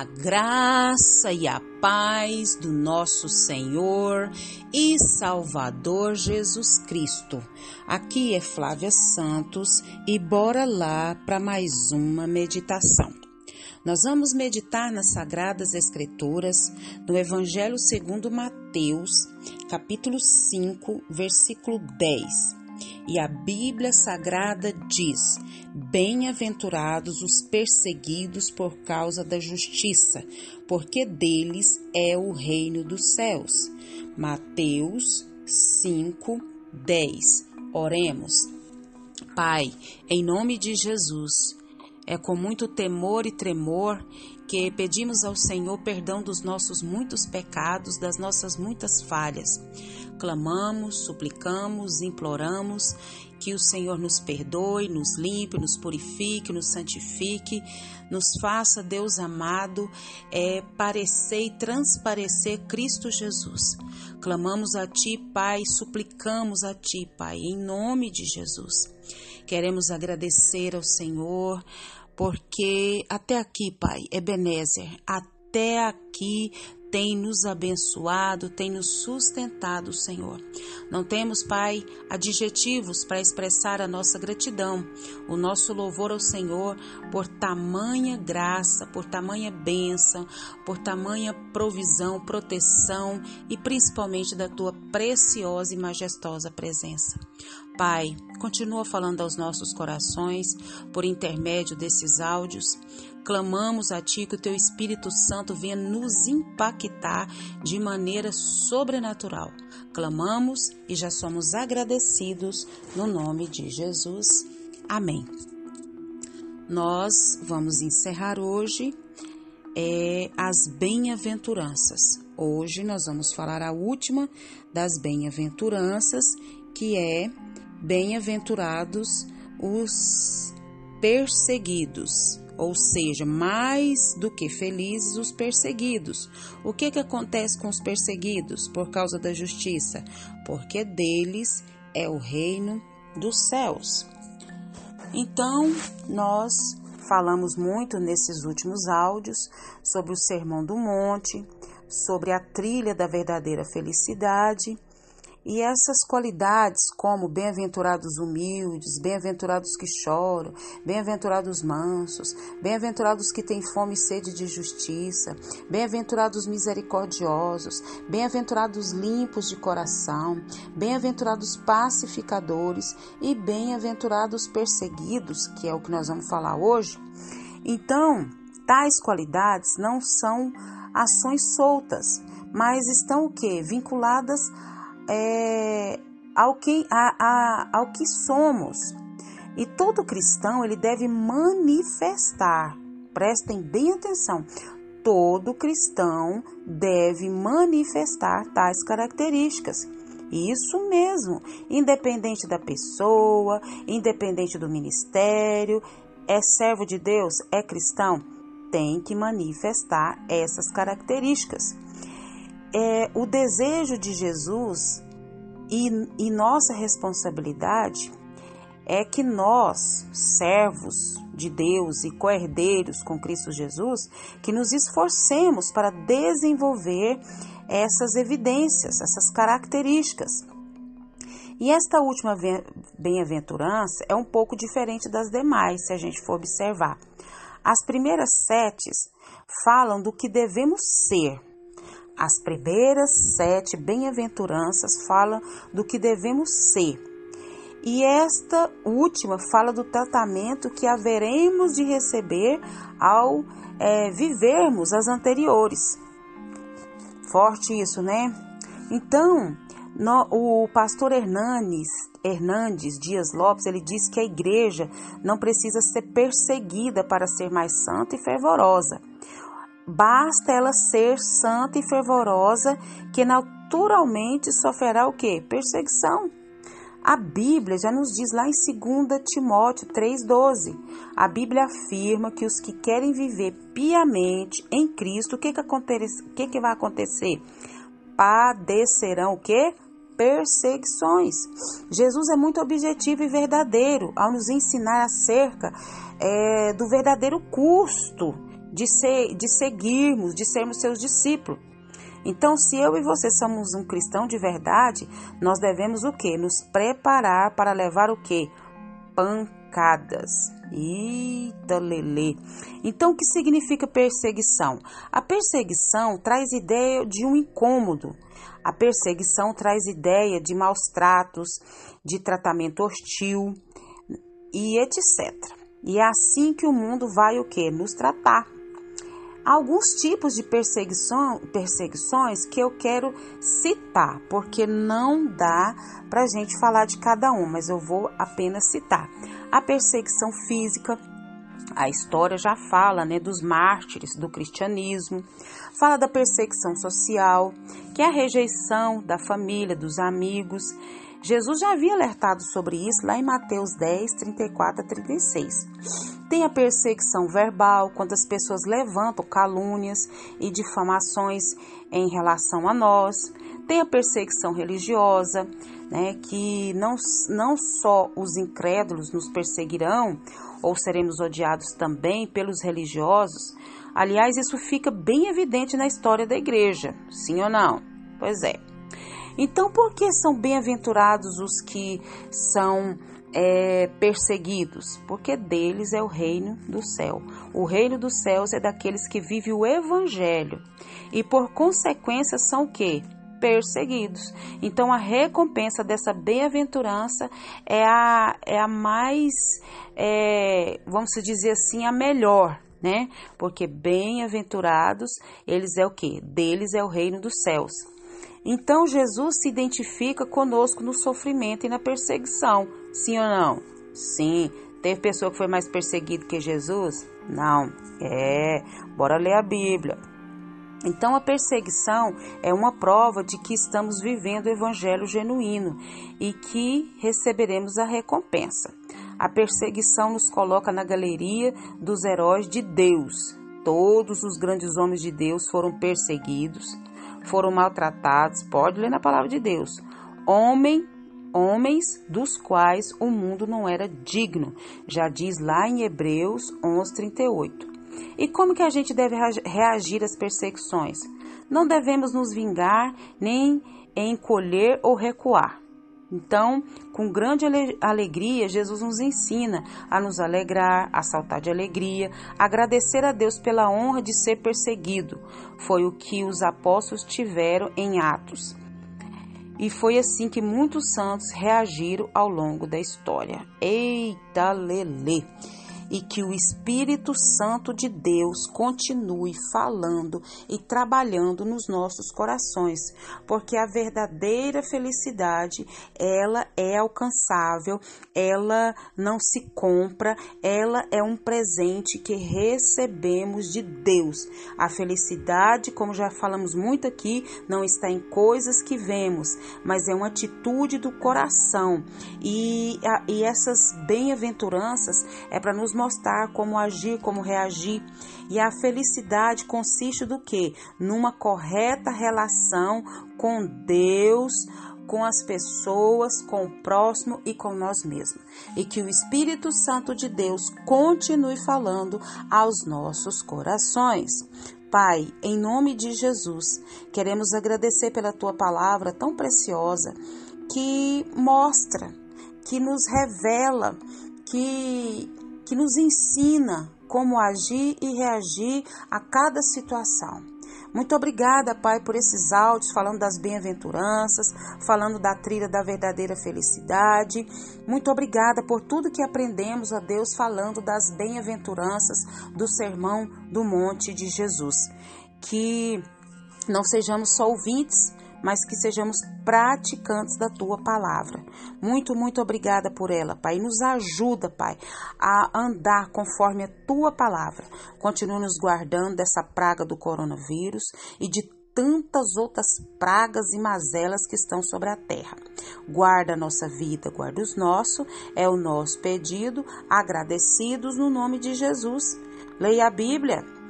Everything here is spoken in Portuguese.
A graça e a paz do nosso Senhor e Salvador Jesus Cristo. Aqui é Flávia Santos e bora lá para mais uma meditação. Nós vamos meditar nas Sagradas Escrituras, no Evangelho segundo Mateus, capítulo 5, versículo 10 e a Bíblia Sagrada diz: Bem-aventurados os perseguidos por causa da justiça, porque deles é o reino dos céus. Mateus 5, 10. Oremos. Pai, em nome de Jesus, é com muito temor e tremor que pedimos ao Senhor perdão dos nossos muitos pecados, das nossas muitas falhas. Clamamos, suplicamos, imploramos que o Senhor nos perdoe, nos limpe, nos purifique, nos santifique, nos faça, Deus amado, é, parecer e transparecer Cristo Jesus. Clamamos a Ti, Pai, suplicamos a Ti, Pai, em nome de Jesus. Queremos agradecer ao Senhor porque até aqui, Pai, Ebenezer, até aqui tem nos abençoado, tem nos sustentado, Senhor. Não temos, Pai, adjetivos para expressar a nossa gratidão, o nosso louvor ao Senhor por tamanha graça, por tamanha bênção, por tamanha provisão, proteção e principalmente da tua preciosa e majestosa presença. Pai, continua falando aos nossos corações por intermédio desses áudios. Clamamos a Ti que o Teu Espírito Santo venha nos impactar de maneira sobrenatural. Clamamos e já somos agradecidos no nome de Jesus. Amém. Nós vamos encerrar hoje é, as bem-aventuranças. Hoje nós vamos falar a última das bem-aventuranças, que é Bem-aventurados os perseguidos, ou seja, mais do que felizes os perseguidos. O que, que acontece com os perseguidos por causa da justiça? Porque deles é o reino dos céus. Então, nós falamos muito nesses últimos áudios sobre o Sermão do Monte, sobre a trilha da verdadeira felicidade e essas qualidades, como bem-aventurados humildes, bem-aventurados que choram, bem-aventurados mansos, bem-aventurados que têm fome e sede de justiça, bem-aventurados misericordiosos, bem-aventurados limpos de coração, bem-aventurados pacificadores e bem-aventurados perseguidos, que é o que nós vamos falar hoje. Então, tais qualidades não são ações soltas, mas estão o que? Vinculadas é, ao, que, a, a, ao que somos. E todo cristão ele deve manifestar, prestem bem atenção, todo cristão deve manifestar tais características. Isso mesmo, independente da pessoa, independente do ministério, é servo de Deus, é cristão, tem que manifestar essas características é o desejo de Jesus e, e nossa responsabilidade é que nós, servos de Deus e coerdeiros com Cristo Jesus, que nos esforcemos para desenvolver essas evidências, essas características. E esta última bem-aventurança é um pouco diferente das demais, se a gente for observar. As primeiras sete falam do que devemos ser, as primeiras sete bem-aventuranças falam do que devemos ser. E esta última fala do tratamento que haveremos de receber ao é, vivermos as anteriores. Forte isso, né? Então, no, o pastor Hernandes, Hernandes Dias Lopes, ele diz que a igreja não precisa ser perseguida para ser mais santa e fervorosa. Basta ela ser santa e fervorosa, que naturalmente sofrerá o que? Perseguição. A Bíblia já nos diz lá em 2 Timóteo 3,12. A Bíblia afirma que os que querem viver piamente em Cristo, o que, que, que, que vai acontecer? Padecerão o que? Perseguições. Jesus é muito objetivo e verdadeiro ao nos ensinar acerca é, do verdadeiro custo de, ser, de seguirmos, de sermos seus discípulos. Então, se eu e você somos um cristão de verdade, nós devemos o quê? Nos preparar para levar o quê? Pancadas. Eita, lelê. Então, o que significa perseguição? A perseguição traz ideia de um incômodo. A perseguição traz ideia de maus tratos, de tratamento hostil e etc. E é assim que o mundo vai o que? Nos tratar. Alguns tipos de perseguição, perseguições que eu quero citar, porque não dá para a gente falar de cada um, mas eu vou apenas citar. A perseguição física, a história já fala né, dos mártires do cristianismo, fala da perseguição social, que é a rejeição da família, dos amigos, Jesus já havia alertado sobre isso lá em Mateus 10, 34 a 36. Tem a perseguição verbal, quando as pessoas levantam calúnias e difamações em relação a nós. Tem a perseguição religiosa, né, que não, não só os incrédulos nos perseguirão, ou seremos odiados também pelos religiosos. Aliás, isso fica bem evidente na história da igreja, sim ou não? Pois é. Então, por que são bem-aventurados os que são é, perseguidos? Porque deles é o reino do céu. O reino dos céus é daqueles que vivem o evangelho e, por consequência, são o quê? Perseguidos. Então, a recompensa dessa bem-aventurança é a, é a mais, é, vamos dizer assim, a melhor, né? Porque bem-aventurados, eles é o que? Deles é o reino dos céus. Então Jesus se identifica conosco no sofrimento e na perseguição, sim ou não? Sim. Teve pessoa que foi mais perseguida que Jesus? Não. É, bora ler a Bíblia. Então a perseguição é uma prova de que estamos vivendo o evangelho genuíno e que receberemos a recompensa. A perseguição nos coloca na galeria dos heróis de Deus. Todos os grandes homens de Deus foram perseguidos foram maltratados, pode ler na palavra de Deus. Homem, homens dos quais o mundo não era digno, já diz lá em Hebreus 11:38. E como que a gente deve reagir às perseguições? Não devemos nos vingar nem encolher ou recuar. Então, com grande alegria, Jesus nos ensina a nos alegrar, a saltar de alegria, agradecer a Deus pela honra de ser perseguido. Foi o que os apóstolos tiveram em Atos. E foi assim que muitos santos reagiram ao longo da história. Eita, lele! E que o Espírito Santo de Deus continue falando e trabalhando nos nossos corações, porque a verdadeira felicidade, ela é alcançável, ela não se compra, ela é um presente que recebemos de Deus. A felicidade, como já falamos muito aqui, não está em coisas que vemos, mas é uma atitude do coração. E, e essas bem-aventuranças é para nos mostrar como agir, como reagir. E a felicidade consiste do que? Numa correta relação com Deus, com as pessoas, com o próximo e com nós mesmos. E que o Espírito Santo de Deus continue falando aos nossos corações. Pai, em nome de Jesus, queremos agradecer pela tua palavra tão preciosa que mostra, que nos revela, que que nos ensina como agir e reagir a cada situação. Muito obrigada, Pai, por esses áudios falando das bem-aventuranças, falando da trilha da verdadeira felicidade. Muito obrigada por tudo que aprendemos, a Deus, falando das bem-aventuranças do Sermão do Monte de Jesus. Que não sejamos só ouvintes, mas que sejamos praticantes da tua palavra. Muito, muito obrigada por ela, Pai. Nos ajuda, Pai, a andar conforme a tua palavra. Continua nos guardando dessa praga do coronavírus e de tantas outras pragas e mazelas que estão sobre a terra. Guarda a nossa vida, guarda os nossos, é o nosso pedido, agradecidos no nome de Jesus. Leia a Bíblia,